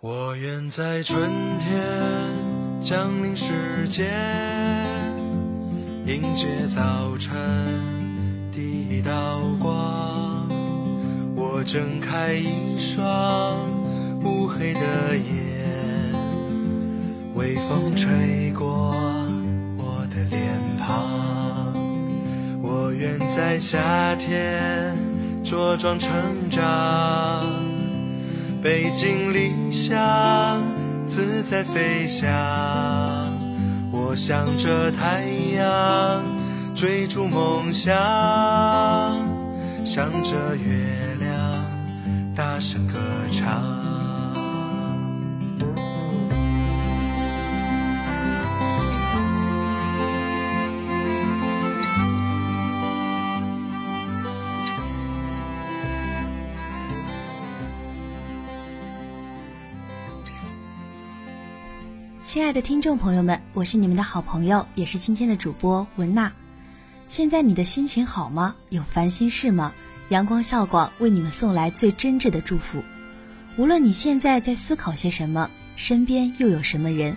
我愿在春天降临世间，迎接早晨第一道光。我睁开一双乌黑的眼，微风吹过我的脸庞。我愿在夏天茁壮成长。背井离乡，自在飞翔。我向着太阳，追逐梦想，向着月亮，大声歌唱。亲爱的听众朋友们，我是你们的好朋友，也是今天的主播文娜。现在你的心情好吗？有烦心事吗？阳光笑广为你们送来最真挚的祝福。无论你现在在思考些什么，身边又有什么人，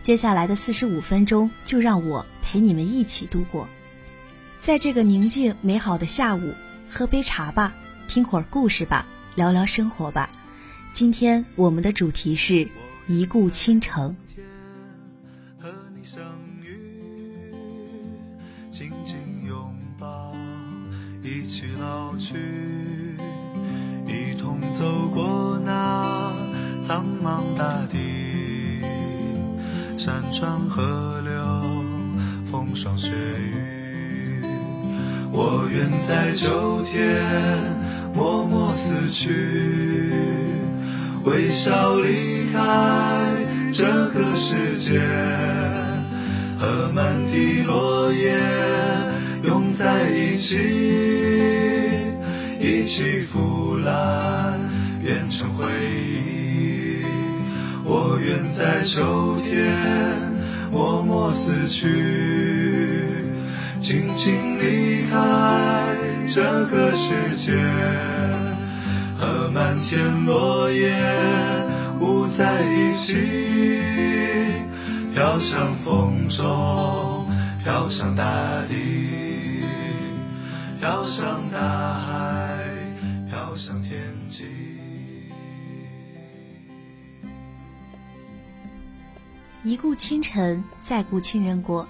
接下来的四十五分钟就让我陪你们一起度过。在这个宁静美好的下午，喝杯茶吧，听会儿故事吧，聊聊生活吧。今天我们的主题是一顾倾城。相遇，紧紧拥抱一起老去，一同走过那苍茫大地，山川河流，风霜雪雨。我愿在秋天默默死去，微笑离开这个世界，和满地落叶拥在一起。一起腐烂，变成回忆。我愿在秋天默默死去，静静离开这个世界，和满天落叶舞在一起，飘向风中，飘向大地，飘向大海。飘向天际。一顾倾城，再顾倾人国。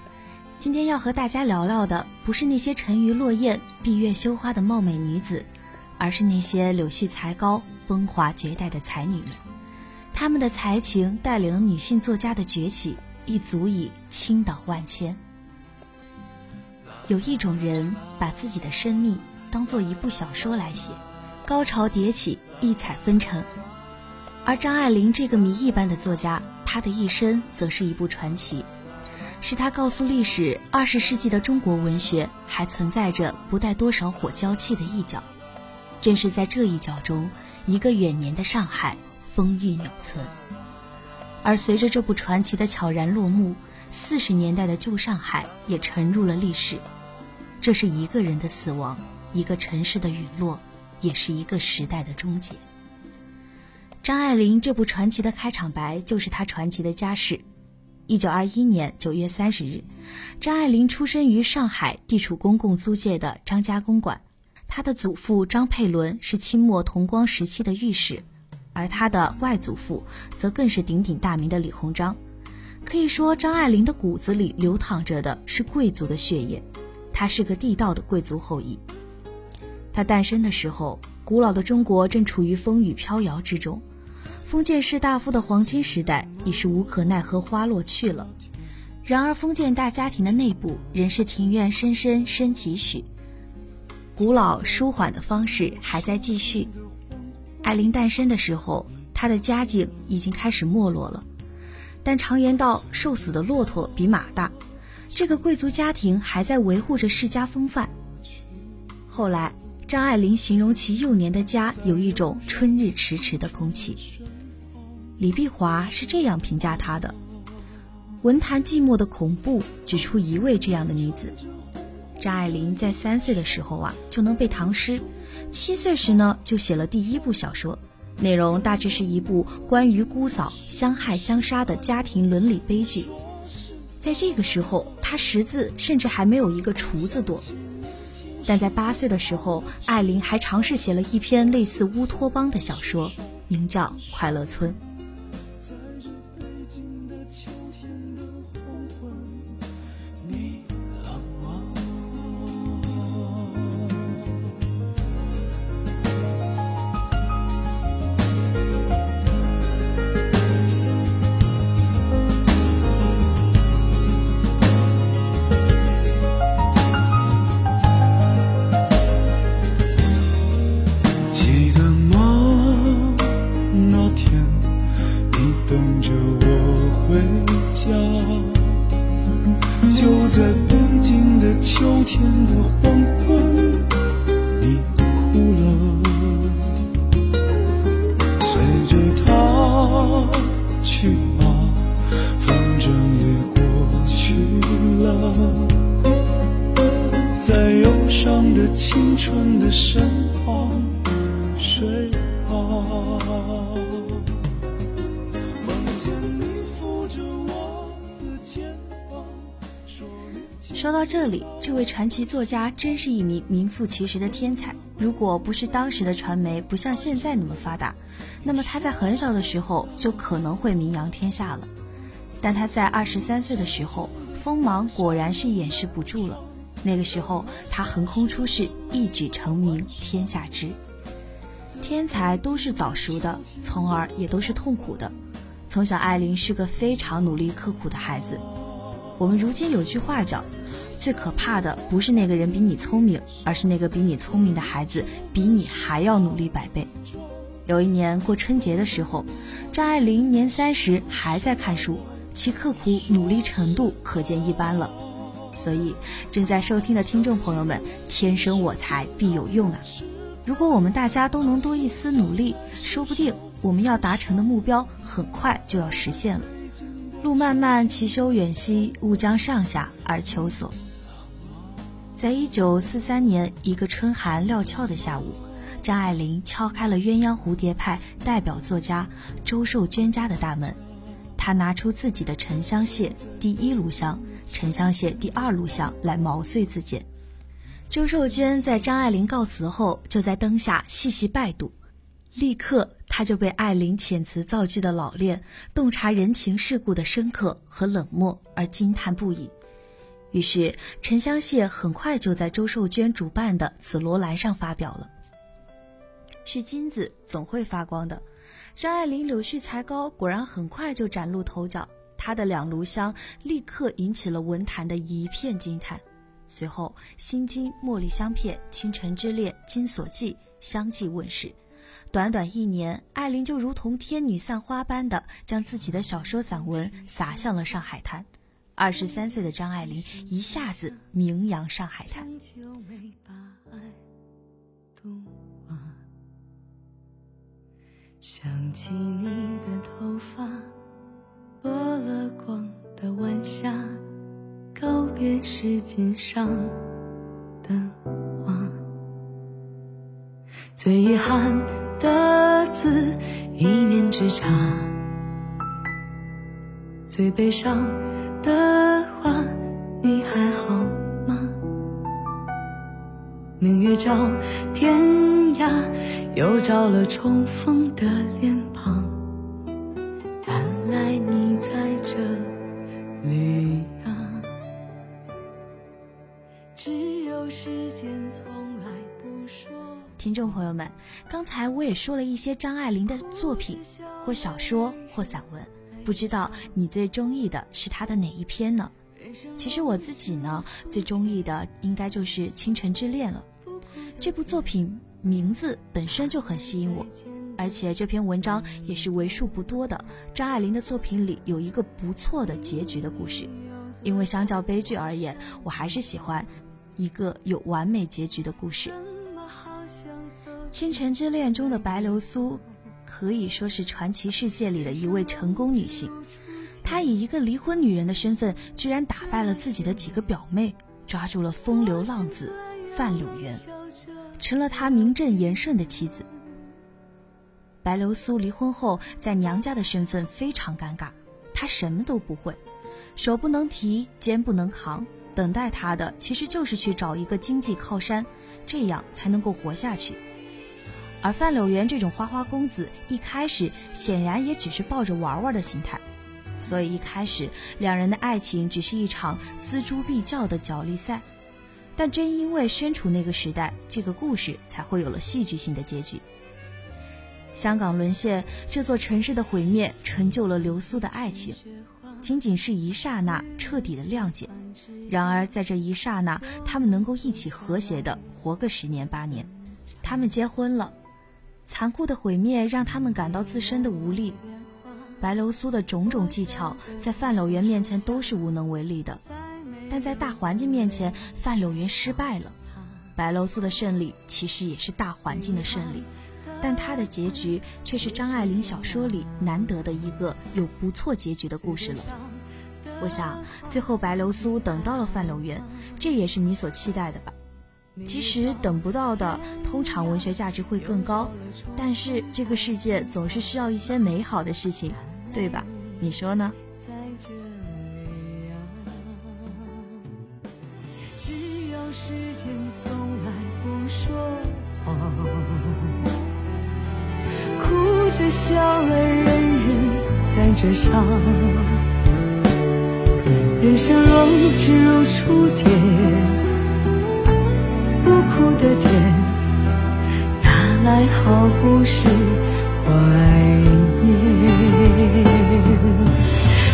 今天要和大家聊聊的，不是那些沉鱼落雁、闭月羞花的貌美女子，而是那些柳絮才高、风华绝代的才女们。她们的才情带领了女性作家的崛起，亦足以倾倒万千。有一种人，把自己的生命当做一部小说来写。高潮迭起，异彩纷呈。而张爱玲这个谜一般的作家，她的一生则是一部传奇，是她告诉历史，二十世纪的中国文学还存在着不带多少火娇气的一角。正是在这一角中，一个远年的上海风韵永存。而随着这部传奇的悄然落幕，四十年代的旧上海也沉入了历史。这是一个人的死亡，一个城市的陨落。也是一个时代的终结。张爱玲这部传奇的开场白就是她传奇的家世。一九二一年九月三十日，张爱玲出生于上海地处公共租界的张家公馆。她的祖父张佩伦是清末同光时期的御史，而他的外祖父则更是鼎鼎大名的李鸿章。可以说，张爱玲的骨子里流淌着的是贵族的血液，她是个地道的贵族后裔。她诞生的时候，古老的中国正处于风雨飘摇之中，封建士大夫的黄金时代已是无可奈何花落去了。然而，封建大家庭的内部仍是庭院深深深几许，古老舒缓的方式还在继续。艾琳诞生的时候，她的家境已经开始没落了，但常言道，瘦死的骆驼比马大，这个贵族家庭还在维护着世家风范。后来。张爱玲形容其幼年的家有一种春日迟迟的空气。李碧华是这样评价她的：文坛寂寞的恐怖，只出一位这样的女子。张爱玲在三岁的时候啊就能背唐诗，七岁时呢就写了第一部小说，内容大致是一部关于姑嫂相害相杀的家庭伦理悲剧。在这个时候，他识字甚至还没有一个“厨”子多。但在八岁的时候，艾琳还尝试写了一篇类似乌托邦的小说，名叫《快乐村》。身旁睡说到这里，这位传奇作家真是一名名副其实的天才。如果不是当时的传媒不像现在那么发达，那么他在很小的时候就可能会名扬天下了。但他在二十三岁的时候，锋芒果然是掩饰不住了。那个时候，他横空出世，一举成名，天下知。天才都是早熟的，从而也都是痛苦的。从小，艾琳是个非常努力刻苦的孩子。我们如今有句话叫。最可怕的不是那个人比你聪明，而是那个比你聪明的孩子比你还要努力百倍。有一年过春节的时候，张爱玲年三十还在看书，其刻苦努力程度可见一斑了。所以，正在收听的听众朋友们，天生我材必有用啊！如果我们大家都能多一丝努力，说不定我们要达成的目标很快就要实现了。路漫漫其修远兮，吾将上下而求索。在一九四三年一个春寒料峭的下午，张爱玲敲开了鸳鸯蝴蝶派代表作家周寿娟家的大门。她拿出自己的沉香屑第一炉香、沉香屑第二炉香来毛遂自荐。周寿娟在张爱玲告辞后，就在灯下细细拜读，立刻她就被爱玲遣词造句的老练、洞察人情世故的深刻和冷漠而惊叹不已。于是，沉香屑很快就在周寿娟主办的紫罗兰上发表了。是金子总会发光的，张爱玲柳絮才高，果然很快就崭露头角。她的两炉香立刻引起了文坛的一片惊叹。随后，《心经》《茉莉香片》《倾城之恋》《金锁记》相继问世。短短一年，艾琳就如同天女散花般的将自己的小说散文洒向了上海滩。二十三岁的张爱玲一下子名扬上海滩。想起你的头发，落了光的晚霞，告别时间上的花。最遗憾的字，一念之差。最悲伤。的话，你还好吗？明月照天涯，又照了重逢的脸庞。你在这里啊！只有时间从来不说。听众朋友们，刚才我也说了一些张爱玲的作品，或小说，或散文。不知道你最中意的是她的哪一篇呢？其实我自己呢，最中意的应该就是《倾城之恋》了。这部作品名字本身就很吸引我，而且这篇文章也是为数不多的张爱玲的作品里有一个不错的结局的故事。因为相较悲剧而言，我还是喜欢一个有完美结局的故事。《倾城之恋》中的白流苏。可以说是传奇世界里的一位成功女性，她以一个离婚女人的身份，居然打败了自己的几个表妹，抓住了风流浪子范柳原，成了她名正言顺的妻子。白流苏离婚后在娘家的身份非常尴尬，她什么都不会，手不能提，肩不能扛，等待她的其实就是去找一个经济靠山，这样才能够活下去。而范柳原这种花花公子，一开始显然也只是抱着玩玩的心态，所以一开始两人的爱情只是一场锱铢必较的角力赛。但正因为身处那个时代，这个故事才会有了戏剧性的结局。香港沦陷，这座城市的毁灭，成就了流苏的爱情，仅仅是一刹那彻底的谅解。然而在这一刹那，他们能够一起和谐的活个十年八年。他们结婚了，残酷的毁灭让他们感到自身的无力。白流苏的种种技巧，在范柳原面前都是无能为力的。但在大环境面前，范柳原失败了。白流苏的胜利其实也是大环境的胜利，但他的结局却是张爱玲小说里难得的一个有不错结局的故事了。我想，最后白流苏等到了范柳原，这也是你所期待的吧？其实等不到的，通常文学价值会更高。但是这个世界总是需要一些美好的事情，对吧？你说呢？时间从来不说谎，哭着笑了，人人带着伤。人生若只如初见，不哭的甜，哪来好故事怀念？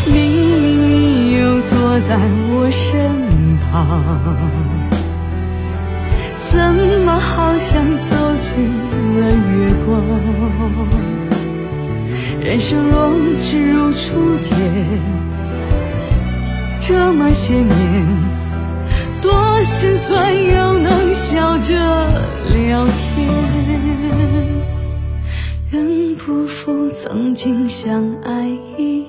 明明你又坐在我身旁。怎么好像走进了月光？人生若只如初见，这么些年，多心酸又能笑着聊天。愿不负曾经相爱一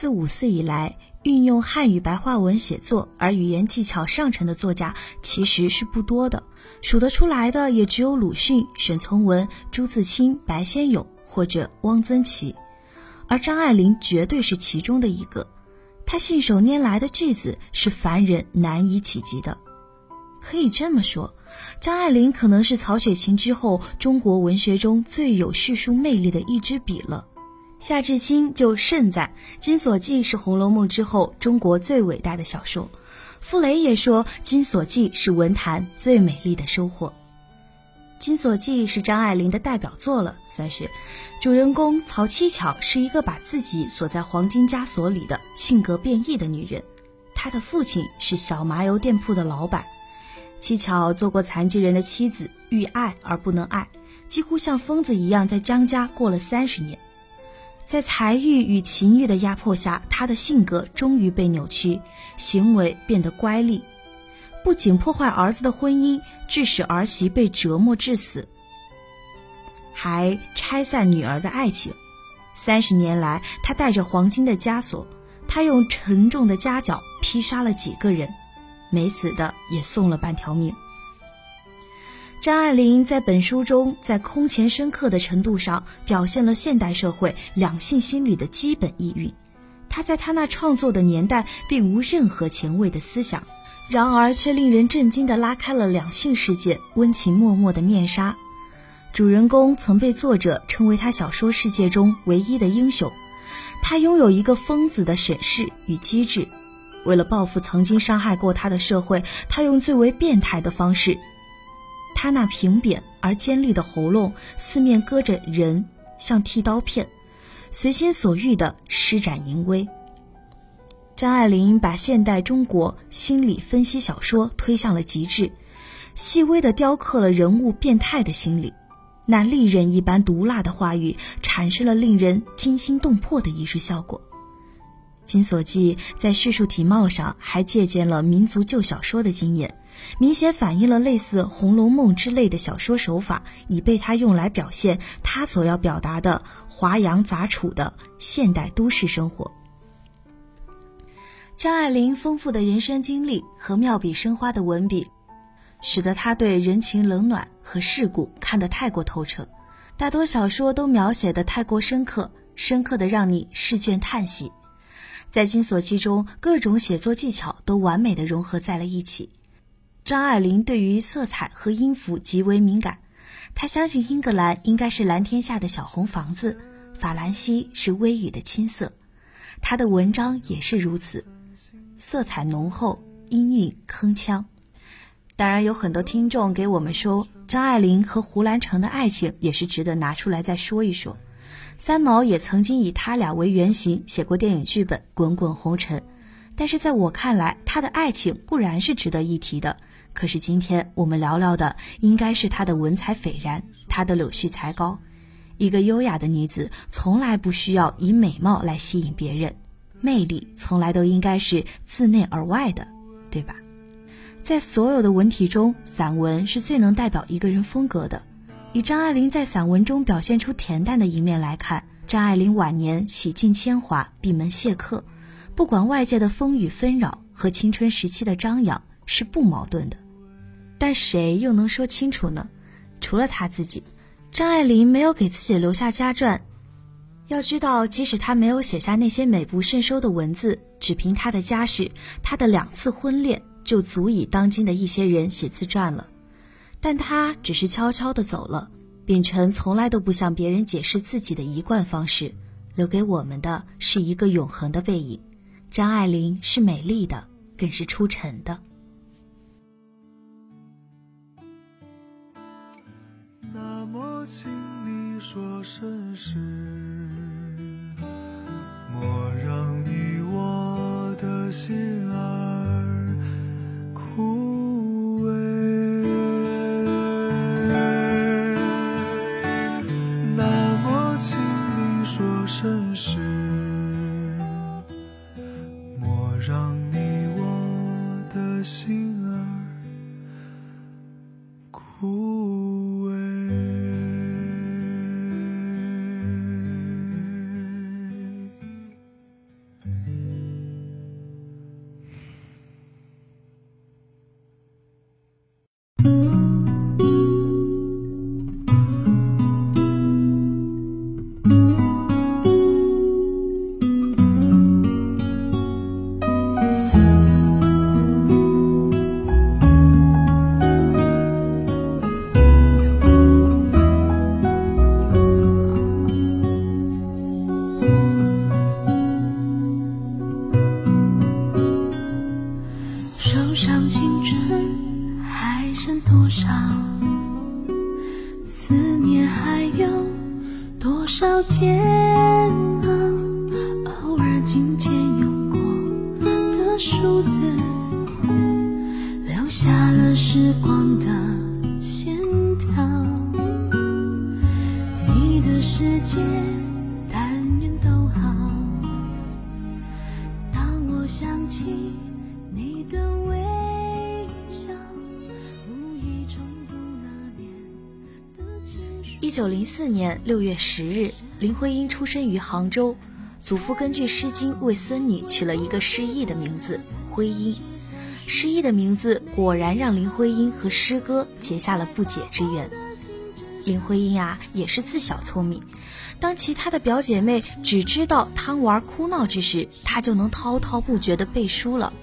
自五四以来，运用汉语白话文写作而语言技巧上乘的作家其实是不多的，数得出来的也只有鲁迅、沈从文、朱自清、白先勇或者汪曾祺，而张爱玲绝对是其中的一个。她信手拈来的句子是凡人难以企及的，可以这么说，张爱玲可能是曹雪芹之后中国文学中最有叙述魅力的一支笔了。夏志清就盛赞《金锁记》是《红楼梦》之后中国最伟大的小说，傅雷也说《金锁记》是文坛最美丽的收获。《金锁记》是张爱玲的代表作了，算是。主人公曹七巧是一个把自己锁在黄金枷锁里的性格变异的女人，她的父亲是小麻油店铺的老板。七巧做过残疾人的妻子，欲爱而不能爱，几乎像疯子一样在江家过了三十年。在财欲与情欲的压迫下，他的性格终于被扭曲，行为变得乖戾，不仅破坏儿子的婚姻，致使儿媳被折磨致死，还拆散女儿的爱情。三十年来，他带着黄金的枷锁，他用沉重的夹角劈杀了几个人，没死的也送了半条命。张爱玲在本书中，在空前深刻的程度上表现了现代社会两性心理的基本意蕴。她在她那创作的年代，并无任何前卫的思想，然而却令人震惊地拉开了两性世界温情脉脉的面纱。主人公曾被作者称为他小说世界中唯一的英雄，他拥有一个疯子的审视与机智。为了报复曾经伤害过他的社会，他用最为变态的方式。他那平扁而尖利的喉咙，四面割着人，像剃刀片，随心所欲地施展淫威。张爱玲把现代中国心理分析小说推向了极致，细微地雕刻了人物变态的心理。那利刃一般毒辣的话语，产生了令人惊心动魄的艺术效果。金锁记在叙述体貌上还借鉴了民族旧小说的经验，明显反映了类似《红楼梦》之类的小说手法，已被他用来表现他所要表达的华阳杂处的现代都市生活。张爱玲丰富的人生经历和妙笔生花的文笔，使得她对人情冷暖和世故看得太过透彻。大多小说都描写的太过深刻，深刻的让你试卷叹息。在《金锁记》中，各种写作技巧都完美的融合在了一起。张爱玲对于色彩和音符极为敏感，她相信英格兰应该是蓝天下的小红房子，法兰西是微雨的青色。她的文章也是如此。色彩浓厚，音韵铿锵。当然，有很多听众给我们说，张爱玲和胡兰成的爱情也是值得拿出来再说一说。三毛也曾经以他俩为原型写过电影剧本《滚滚红尘》，但是在我看来，他的爱情固然是值得一提的。可是今天我们聊聊的，应该是他的文采斐然，他的柳絮才高。一个优雅的女子，从来不需要以美貌来吸引别人。魅力从来都应该是自内而外的，对吧？在所有的文体中，散文是最能代表一个人风格的。以张爱玲在散文中表现出恬淡的一面来看，张爱玲晚年洗尽铅华，闭门谢客，不管外界的风雨纷扰和青春时期的张扬是不矛盾的。但谁又能说清楚呢？除了她自己，张爱玲没有给自己留下家传。要知道，即使他没有写下那些美不胜收的文字，只凭他的家世，他的两次婚恋就足以当今的一些人写自传了。但他只是悄悄地走了。秉承从来都不向别人解释自己的一贯方式，留给我们的是一个永恒的背影。张爱玲是美丽的，更是出尘的。那么，请你说声是。莫让你我的心儿哭六月十日，林徽因出生于杭州，祖父根据《诗经》为孙女取了一个诗意的名字——徽因。诗意的名字果然让林徽因和诗歌结下了不解之缘。林徽因啊，也是自小聪明。当其他的表姐妹只知道贪玩哭闹之时，她就能滔滔不绝地背书了。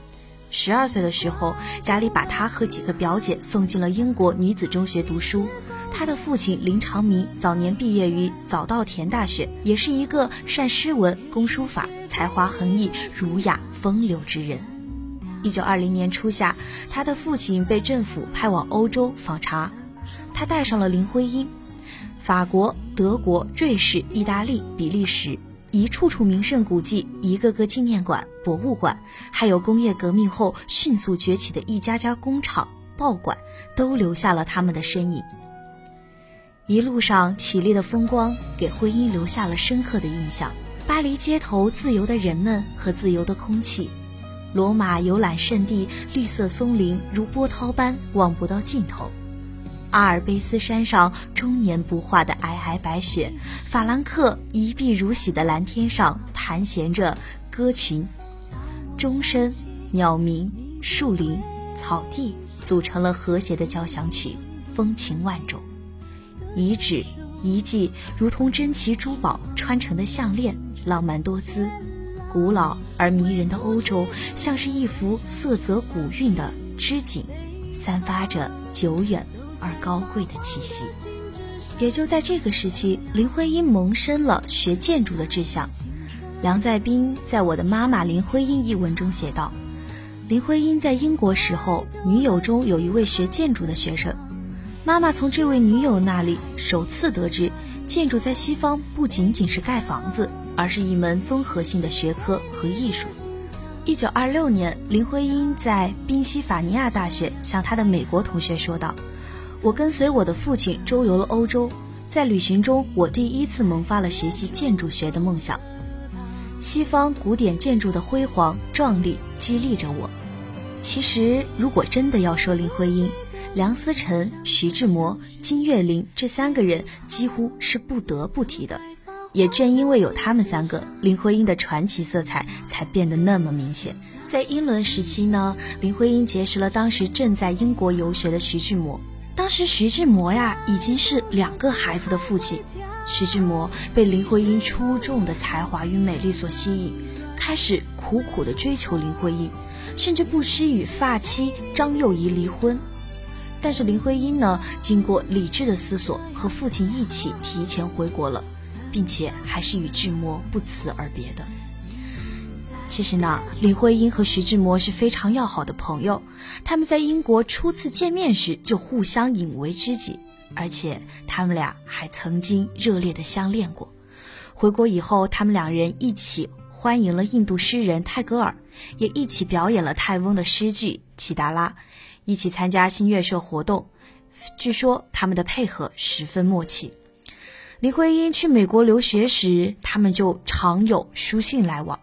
十二岁的时候，家里把她和几个表姐送进了英国女子中学读书。他的父亲林长民早年毕业于早稻田大学，也是一个善诗文、工书法、才华横溢、儒雅风流之人。一九二零年初夏，他的父亲被政府派往欧洲访查，他带上了林徽因。法国、德国、瑞士、意大利、比利时，一处处名胜古迹、一个个纪念馆、博物馆，还有工业革命后迅速崛起的一家家工厂、报馆，都留下了他们的身影。一路上绮丽的风光给婚姻留下了深刻的印象。巴黎街头自由的人们和自由的空气，罗马游览胜地绿色松林如波涛般望不到尽头，阿尔卑斯山上终年不化的皑皑白雪，法兰克一碧如洗的蓝天上盘旋着鸽群，钟声、鸟鸣、树林、草地组成了和谐的交响曲，风情万种。遗址遗迹如同珍奇珠宝穿成的项链，浪漫多姿；古老而迷人的欧洲，像是一幅色泽古韵的织锦，散发着久远而高贵的气息。也就在这个时期，林徽因萌生了学建筑的志向。梁再斌在我的妈妈林徽因一文中写道：“林徽因在英国时候，女友中有一位学建筑的学生。”妈妈从这位女友那里首次得知，建筑在西方不仅仅是盖房子，而是一门综合性的学科和艺术。一九二六年，林徽因在宾夕法尼亚大学向她的美国同学说道：“我跟随我的父亲周游了欧洲，在旅行中，我第一次萌发了学习建筑学的梦想。西方古典建筑的辉煌壮丽激励着我。其实，如果真的要说林徽因，梁思成、徐志摩、金岳霖这三个人几乎是不得不提的，也正因为有他们三个，林徽因的传奇色彩才变得那么明显。在英伦时期呢，林徽因结识了当时正在英国游学的徐志摩。当时徐志摩呀已经是两个孩子的父亲，徐志摩被林徽因出众的才华与美丽所吸引，开始苦苦的追求林徽因，甚至不惜与发妻张幼仪离婚。但是林徽因呢，经过理智的思索，和父亲一起提前回国了，并且还是与志摩不辞而别的。其实呢，林徽因和徐志摩是非常要好的朋友，他们在英国初次见面时就互相引为知己，而且他们俩还曾经热烈的相恋过。回国以后，他们两人一起欢迎了印度诗人泰戈尔，也一起表演了泰翁的诗句《齐达拉》。一起参加新月社活动，据说他们的配合十分默契。林徽因去美国留学时，他们就常有书信来往。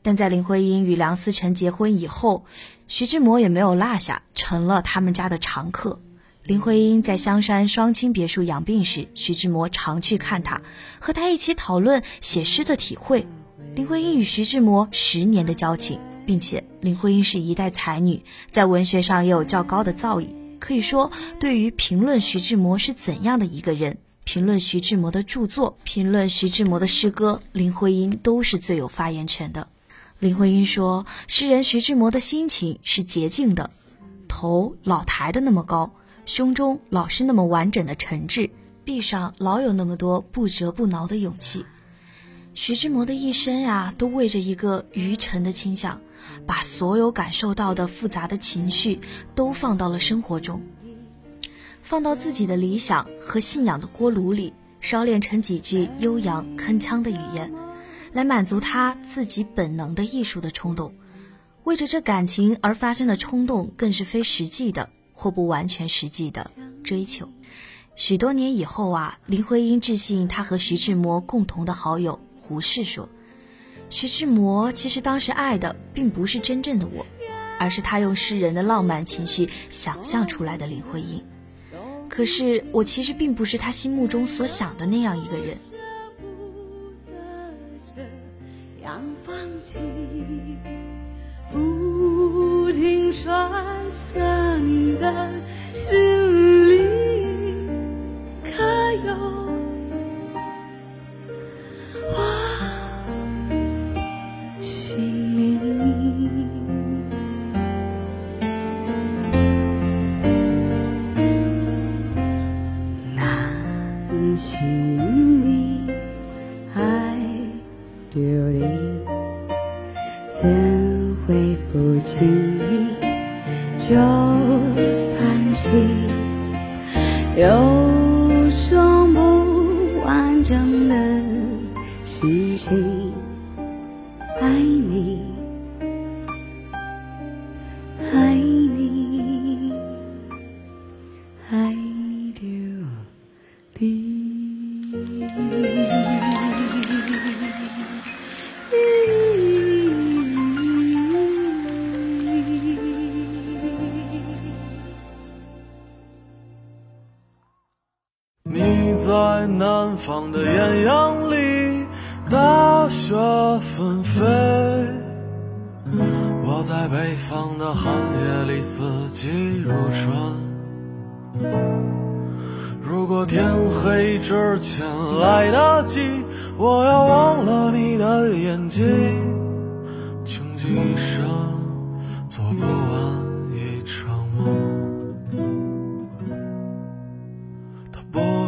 但在林徽因与梁思成结婚以后，徐志摩也没有落下，成了他们家的常客。林徽因在香山双清别墅养病时，徐志摩常去看她，和她一起讨论写诗的体会。林徽因与徐志摩十年的交情。并且林徽因是一代才女，在文学上也有较高的造诣。可以说，对于评论徐志摩是怎样的一个人，评论徐志摩的著作，评论徐志摩的诗歌，林徽因都是最有发言权的。林徽因说，诗人徐志摩的心情是洁净的，头老抬的那么高，胸中老是那么完整的沉挚，臂上老有那么多不折不挠的勇气。徐志摩的一生呀，都为着一个愚诚的倾向。把所有感受到的复杂的情绪都放到了生活中，放到自己的理想和信仰的锅炉里，烧炼成几句悠扬铿锵的语言，来满足他自己本能的艺术的冲动。为着这感情而发生的冲动，更是非实际的或不完全实际的追求。许多年以后啊，林徽因致信他和徐志摩共同的好友胡适说。徐志摩其实当时爱的并不是真正的我，而是他用诗人的浪漫情绪想象出来的林徽因。可是我其实并不是他心目中所想的那样一个人。不停你的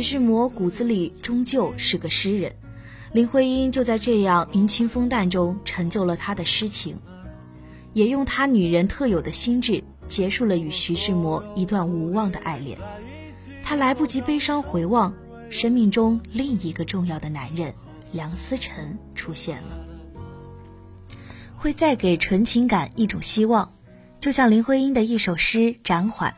徐志摩骨子里终究是个诗人，林徽因就在这样云清风淡中成就了他的诗情，也用她女人特有的心智结束了与徐志摩一段无望的爱恋。她来不及悲伤回望，生命中另一个重要的男人梁思成出现了，会再给纯情感一种希望，就像林徽因的一首诗《暂缓》。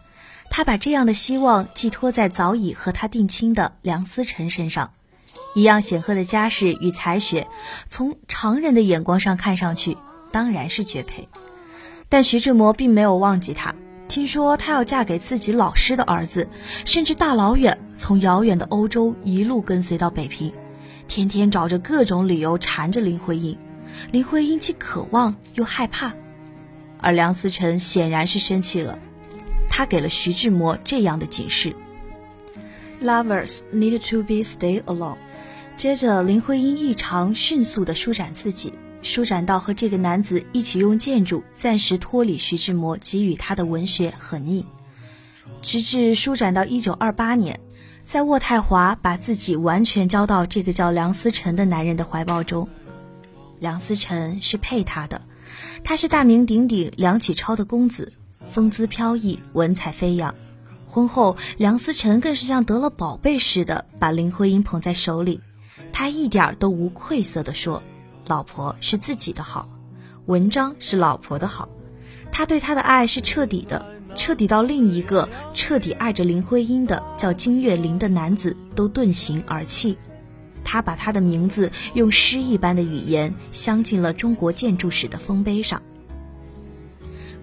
他把这样的希望寄托在早已和他定亲的梁思成身上，一样显赫的家世与才学，从常人的眼光上看上去当然是绝配。但徐志摩并没有忘记他，听说他要嫁给自己老师的儿子，甚至大老远从遥远的欧洲一路跟随到北平，天天找着各种理由缠着林徽因。林徽因既渴望又害怕，而梁思成显然是生气了。他给了徐志摩这样的警示：“Lovers need to be stay alone。”接着，林徽因异常迅速地舒展自己，舒展到和这个男子一起用建筑暂时脱离徐志摩给予他的文学横印，直至舒展到1928年，在渥太华把自己完全交到这个叫梁思成的男人的怀抱中。梁思成是配他的，他是大名鼎鼎梁启超的公子。风姿飘逸，文采飞扬。婚后，梁思成更是像得了宝贝似的把林徽因捧在手里。他一点儿都无愧色地说：“老婆是自己的好，文章是老婆的好。”他对她的爱是彻底的，彻底到另一个彻底爱着林徽因的叫金岳霖的男子都遁形而泣。他把他的名字用诗一般的语言镶进了中国建筑史的丰碑上。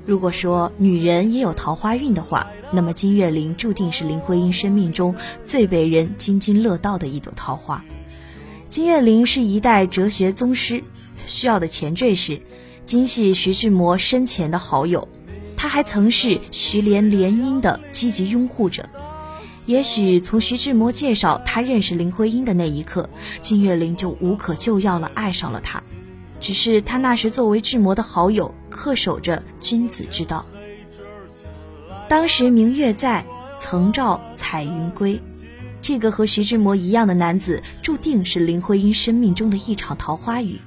如果说女人也有桃花运的话，那么金岳霖注定是林徽因生命中最被人津津乐道的一朵桃花。金岳霖是一代哲学宗师，需要的前缀是金系徐志摩生前的好友，他还曾是徐联联姻的积极拥护者。也许从徐志摩介绍他认识林徽因的那一刻，金岳霖就无可救药了，爱上了她。只是他那时作为志摩的好友，恪守着君子之道。当时明月在，曾照彩云归。这个和徐志摩一样的男子，注定是林徽因生命中的一场桃花雨。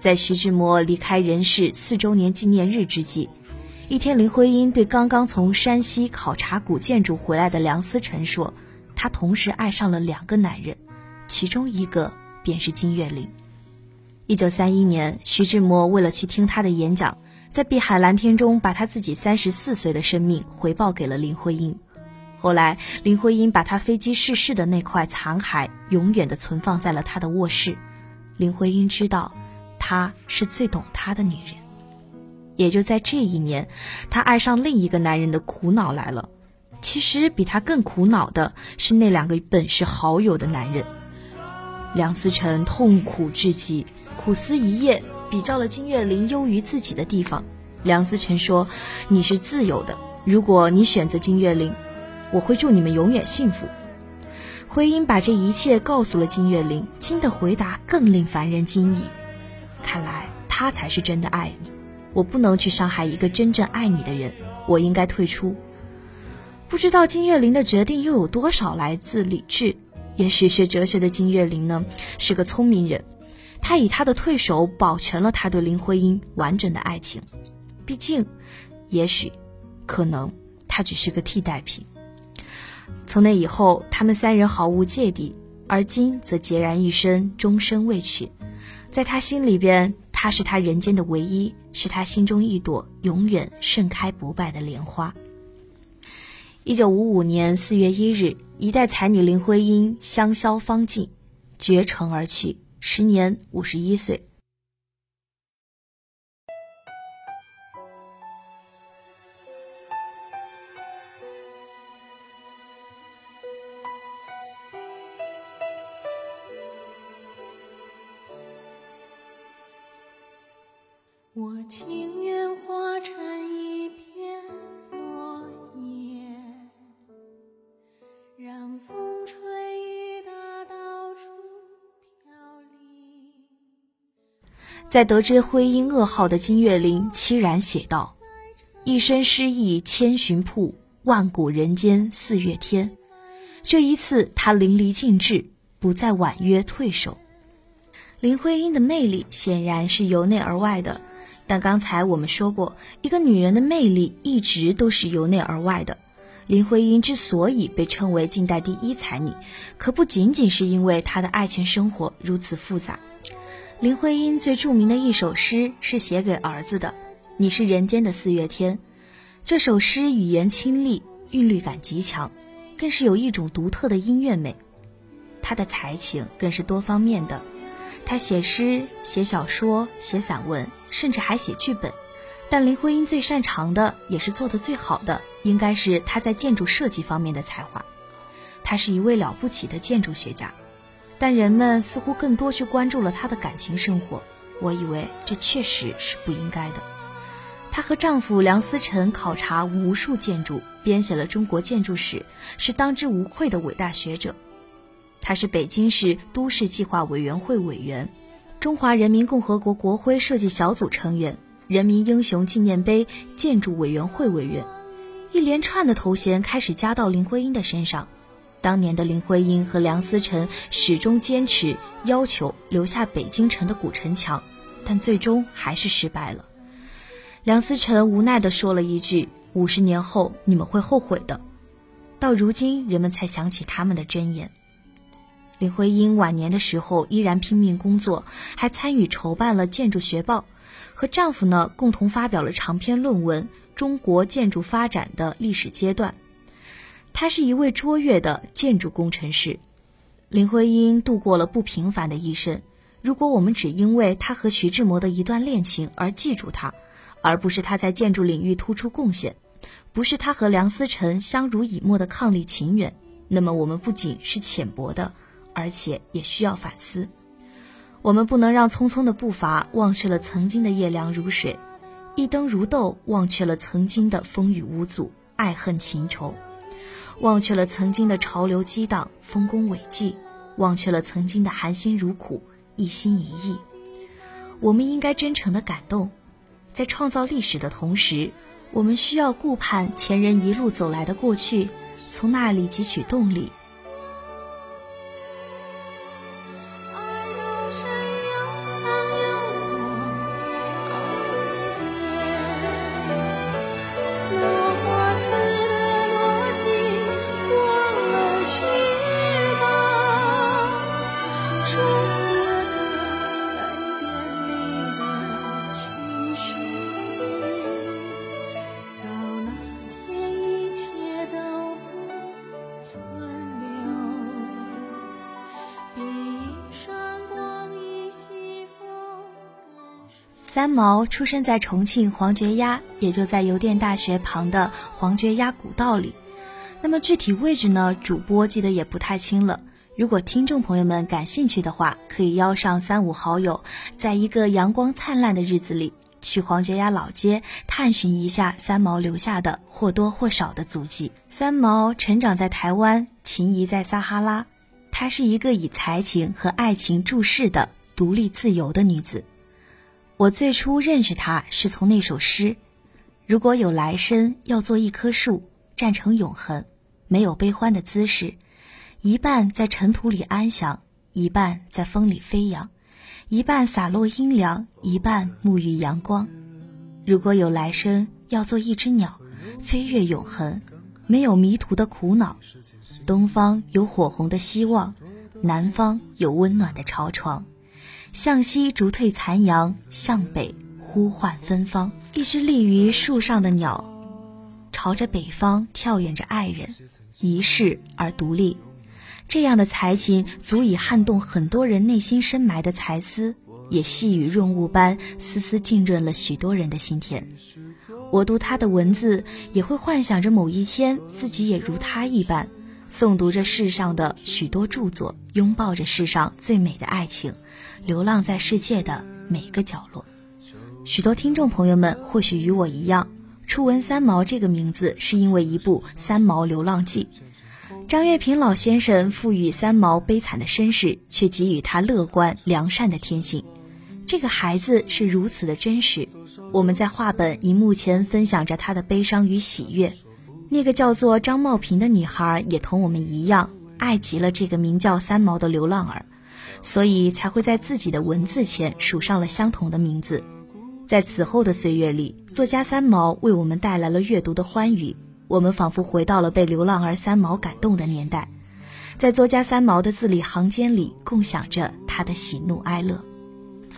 在徐志摩离开人世四周年纪念日之际，一天，林徽因对刚刚从山西考察古建筑回来的梁思成说：“她同时爱上了两个男人，其中一个便是金岳霖。”一九三一年，徐志摩为了去听他的演讲，在碧海蓝天中把他自己三十四岁的生命回报给了林徽因。后来，林徽因把他飞机逝世的那块残骸永远的存放在了他的卧室。林徽因知道，她是最懂她的女人。也就在这一年，她爱上另一个男人的苦恼来了。其实比她更苦恼的是那两个本是好友的男人。梁思成痛苦至极，苦思一夜，比较了金岳霖优于自己的地方。梁思成说：“你是自由的，如果你选择金岳霖，我会祝你们永远幸福。”徽因把这一切告诉了金岳霖，金的回答更令凡人惊异。看来他才是真的爱你，我不能去伤害一个真正爱你的人，我应该退出。不知道金岳霖的决定又有多少来自理智？也许学哲学的金岳霖呢，是个聪明人，他以他的退守保全了他对林徽因完整的爱情。毕竟，也许，可能，他只是个替代品。从那以后，他们三人毫无芥蒂，而今则孑然一身，终身未娶。在他心里边，他是他人间的唯一，是他心中一朵永远盛开不败的莲花。一九五五年四月一日，一代才女林徽因香消方尽，绝尘而去，时年五十一岁。在得知徽因噩耗的金岳霖凄然写道：“一生诗意千寻瀑，万古人间四月天。”这一次，他淋漓尽致，不再婉约退守。林徽因的魅力显然是由内而外的。但刚才我们说过，一个女人的魅力一直都是由内而外的。林徽因之所以被称为近代第一才女，可不仅仅是因为她的爱情生活如此复杂。林徽因最著名的一首诗是写给儿子的，《你是人间的四月天》。这首诗语言清丽，韵律感极强，更是有一种独特的音乐美。他的才情更是多方面的。他写诗、写小说、写散文，甚至还写剧本。但林徽因最擅长的，也是做的最好的，应该是她在建筑设计方面的才华。他是一位了不起的建筑学家，但人们似乎更多去关注了她的感情生活。我以为这确实是不应该的。她和丈夫梁思成考察无数建筑，编写了中国建筑史，是当之无愧的伟大学者。他是北京市都市计划委员会委员，中华人民共和国国徽设计小组成员，人民英雄纪念碑建筑委员会委员，一连串的头衔开始加到林徽因的身上。当年的林徽因和梁思成始终坚持要求留下北京城的古城墙，但最终还是失败了。梁思成无奈地说了一句：“五十年后你们会后悔的。”到如今，人们才想起他们的箴言。林徽因晚年的时候依然拼命工作，还参与筹办了《建筑学报》，和丈夫呢共同发表了长篇论文《中国建筑发展的历史阶段》。他是一位卓越的建筑工程师。林徽因度过了不平凡的一生。如果我们只因为她和徐志摩的一段恋情而记住她，而不是她在建筑领域突出贡献，不是她和梁思成相濡以沫的伉俪情缘，那么我们不仅是浅薄的。而且也需要反思，我们不能让匆匆的步伐忘却了曾经的夜凉如水，一灯如豆忘却了曾经的风雨无阻、爱恨情仇，忘却了曾经的潮流激荡、丰功伟绩，忘却了曾经的含辛茹苦、一心一意。我们应该真诚的感动，在创造历史的同时，我们需要顾盼前人一路走来的过去，从那里汲取动力。毛出生在重庆黄觉崖，也就在邮电大学旁的黄觉崖古道里。那么具体位置呢？主播记得也不太清了。如果听众朋友们感兴趣的话，可以邀上三五好友，在一个阳光灿烂的日子里，去黄觉崖老街探寻一下三毛留下的或多或少的足迹。三毛成长在台湾，情谊在撒哈拉，她是一个以才情和爱情注世的独立自由的女子。我最初认识他是从那首诗：“如果有来生，要做一棵树，站成永恒，没有悲欢的姿势，一半在尘土里安详，一半在风里飞扬，一半洒落阴凉，一半沐浴阳光。如果有来生，要做一只鸟，飞越永恒，没有迷途的苦恼。东方有火红的希望，南方有温暖的巢床。”向西逐退残阳，向北呼唤芬芳。一只立于树上的鸟，朝着北方跳远着爱人，一世而独立。这样的才情，足以撼动很多人内心深埋的才思，也细雨润物般丝丝浸润了许多人的心田。我读他的文字，也会幻想着某一天自己也如他一般。诵读着世上的许多著作，拥抱着世上最美的爱情，流浪在世界的每个角落。许多听众朋友们或许与我一样，初闻三毛这个名字是因为一部《三毛流浪记》。张月平老先生赋予三毛悲惨的身世，却给予他乐观良善的天性。这个孩子是如此的真实。我们在画本荧幕前分享着他的悲伤与喜悦。那个叫做张茂平的女孩也同我们一样爱极了这个名叫三毛的流浪儿，所以才会在自己的文字前署上了相同的名字。在此后的岁月里，作家三毛为我们带来了阅读的欢愉，我们仿佛回到了被流浪儿三毛感动的年代，在作家三毛的字里行间里共享着他的喜怒哀乐。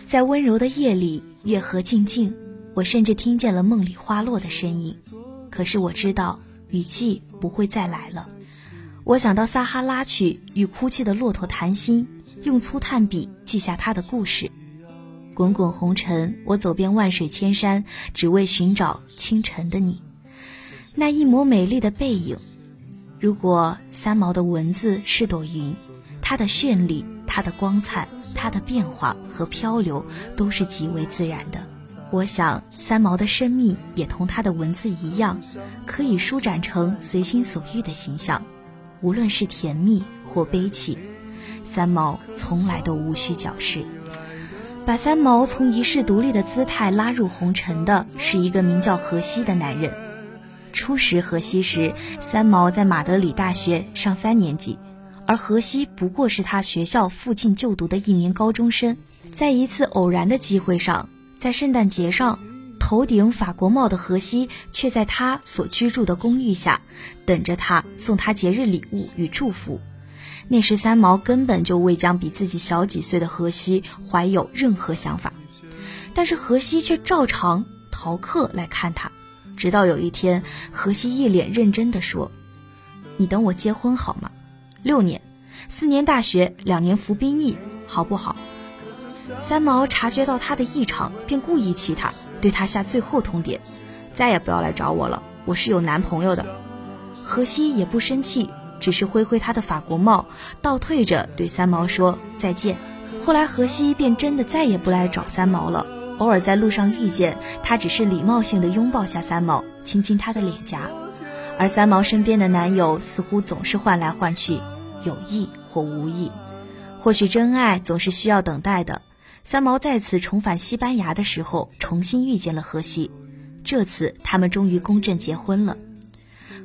在温柔的夜里，月河静静，我甚至听见了梦里花落的声音。可是我知道。雨季不会再来了，我想到撒哈拉去，与哭泣的骆驼谈心，用粗炭笔记下他的故事。滚滚红尘，我走遍万水千山，只为寻找清晨的你，那一抹美丽的背影。如果三毛的文字是朵云，它的绚丽、它的光彩、它的变化和漂流，都是极为自然的。我想，三毛的生命也同他的文字一样，可以舒展成随心所欲的形象，无论是甜蜜或悲戚，三毛从来都无需矫饰。把三毛从一世独立的姿态拉入红尘的，是一个名叫荷西的男人。初识荷西时，三毛在马德里大学上三年级，而荷西不过是他学校附近就读的一名高中生。在一次偶然的机会上。在圣诞节上，头顶法国帽的荷西却在他所居住的公寓下等着他，送他节日礼物与祝福。那时三毛根本就未将比自己小几岁的荷西怀有任何想法，但是荷西却照常逃课来看他。直到有一天，荷西一脸认真地说：“你等我结婚好吗？六年，四年大学，两年服兵役，好不好？”三毛察觉到他的异常，便故意气他，对他下最后通牒：再也不要来找我了，我是有男朋友的。荷西也不生气，只是挥挥他的法国帽，倒退着对三毛说再见。后来荷西便真的再也不来找三毛了，偶尔在路上遇见他，只是礼貌性的拥抱下三毛，亲亲他的脸颊。而三毛身边的男友似乎总是换来换去，有意或无意。或许真爱总是需要等待的。三毛再次重返西班牙的时候，重新遇见了荷西。这次他们终于公证结婚了。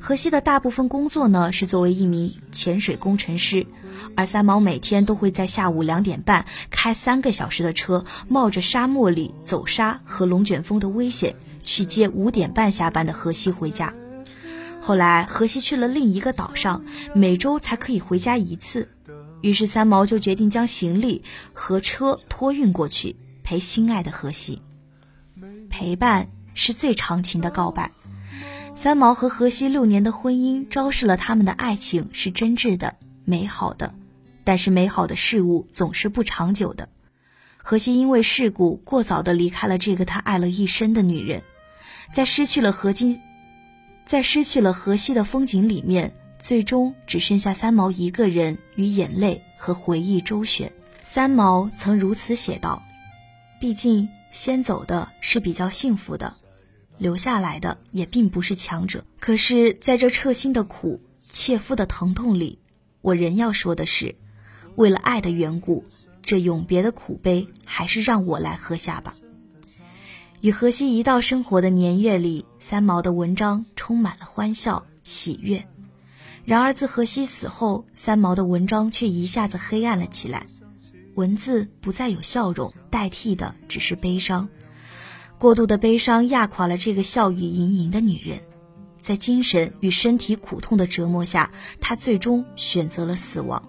荷西的大部分工作呢是作为一名潜水工程师，而三毛每天都会在下午两点半开三个小时的车，冒着沙漠里走沙和龙卷风的危险去接五点半下班的荷西回家。后来荷西去了另一个岛上，每周才可以回家一次。于是三毛就决定将行李和车托运过去，陪心爱的荷西。陪伴是最长情的告白。三毛和荷西六年的婚姻，昭示了他们的爱情是真挚的、美好的。但是美好的事物总是不长久的。荷西因为事故过早的离开了这个他爱了一生的女人，在失去了荷金，在失去了荷西的风景里面。最终只剩下三毛一个人与眼泪和回忆周旋。三毛曾如此写道：“毕竟先走的是比较幸福的，留下来的也并不是强者。可是，在这彻心的苦、切肤的疼痛里，我仍要说的是，为了爱的缘故，这永别的苦悲，还是让我来喝下吧。”与荷西一道生活的年月里，三毛的文章充满了欢笑、喜悦。然而自荷西死后，三毛的文章却一下子黑暗了起来，文字不再有笑容，代替的只是悲伤。过度的悲伤压垮了这个笑语盈盈的女人，在精神与身体苦痛的折磨下，她最终选择了死亡。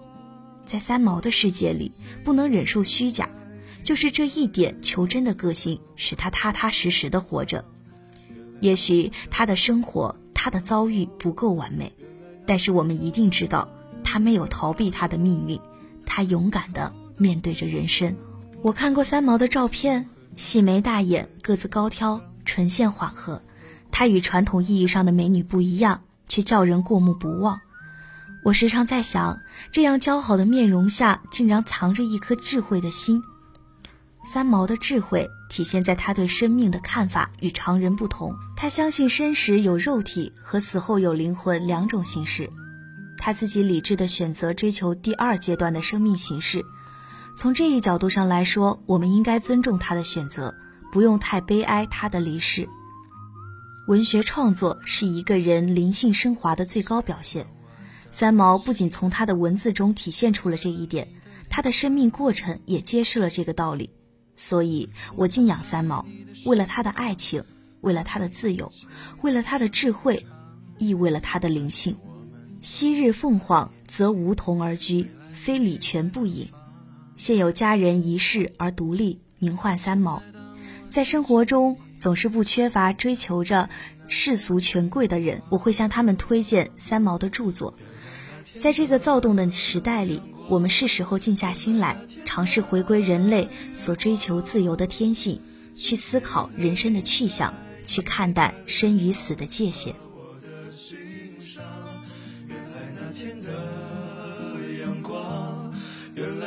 在三毛的世界里，不能忍受虚假。就是这一点求真的个性，使他踏踏实实的活着。也许他的生活、他的遭遇不够完美，但是我们一定知道，他没有逃避他的命运，他勇敢的面对着人生。我看过三毛的照片，细眉大眼，个子高挑，唇线缓和。她与传统意义上的美女不一样，却叫人过目不忘。我时常在想，这样姣好的面容下，竟然藏着一颗智慧的心。三毛的智慧体现在他对生命的看法与常人不同。他相信生时有肉体和死后有灵魂两种形式，他自己理智的选择追求第二阶段的生命形式。从这一角度上来说，我们应该尊重他的选择，不用太悲哀他的离世。文学创作是一个人灵性升华的最高表现。三毛不仅从他的文字中体现出了这一点，他的生命过程也揭示了这个道理。所以，我敬仰三毛，为了他的爱情，为了他的自由，为了他的智慧，亦为了他的灵性。昔日凤凰则梧桐而居，非礼泉不饮。现有佳人一世而独立，名唤三毛。在生活中，总是不缺乏追求着世俗权贵的人，我会向他们推荐三毛的著作。在这个躁动的时代里。我们是时候静下心来，尝试回归人类所追求自由的天性，去思考人生的去向，去看待生与死的界限。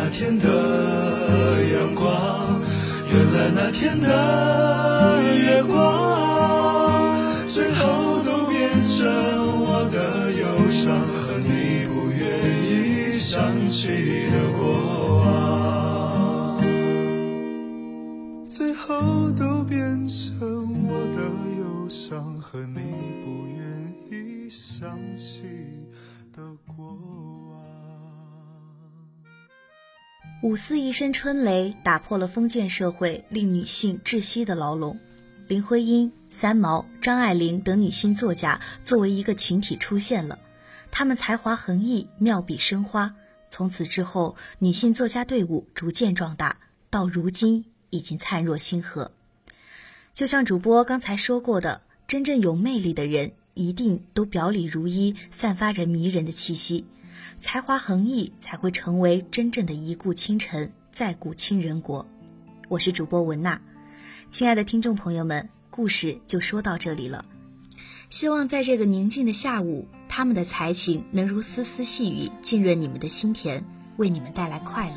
那天的阳光，原来那天的月光，最后都变成我的忧伤。五四一声春雷打破了封建社会令女性窒息的牢笼，林徽因、三毛、张爱玲等女性作家作为一个群体出现了，她们才华横溢，妙笔生花。从此之后，女性作家队伍逐渐壮大，到如今已经灿若星河。就像主播刚才说过的。真正有魅力的人，一定都表里如一，散发着迷人的气息，才华横溢，才会成为真正的一顾倾城，再顾倾人国。我是主播文娜，亲爱的听众朋友们，故事就说到这里了。希望在这个宁静的下午，他们的才情能如丝丝细雨，浸润你们的心田，为你们带来快乐。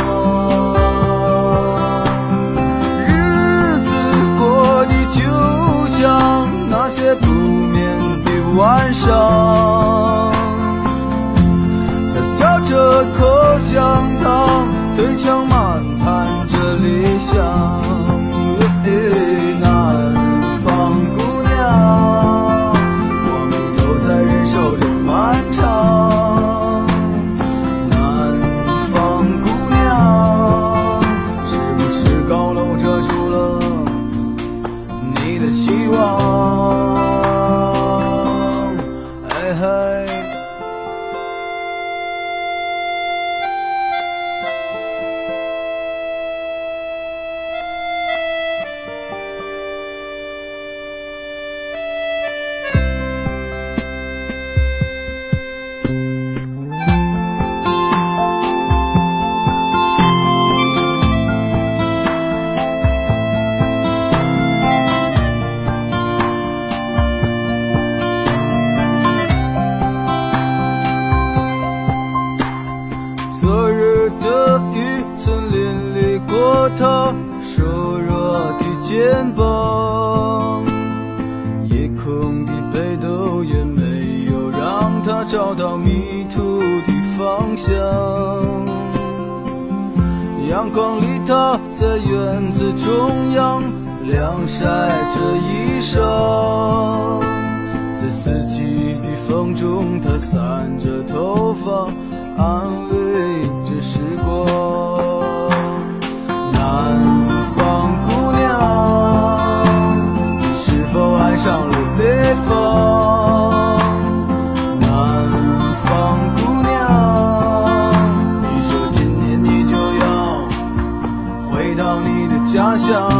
上，他嚼着口香糖，对墙晾晒着衣裳，在四季的风中，他散着头发。安慰着时光，南方姑娘，你是否爱上了北方？南方姑娘，你说今年你就要回到你的家乡。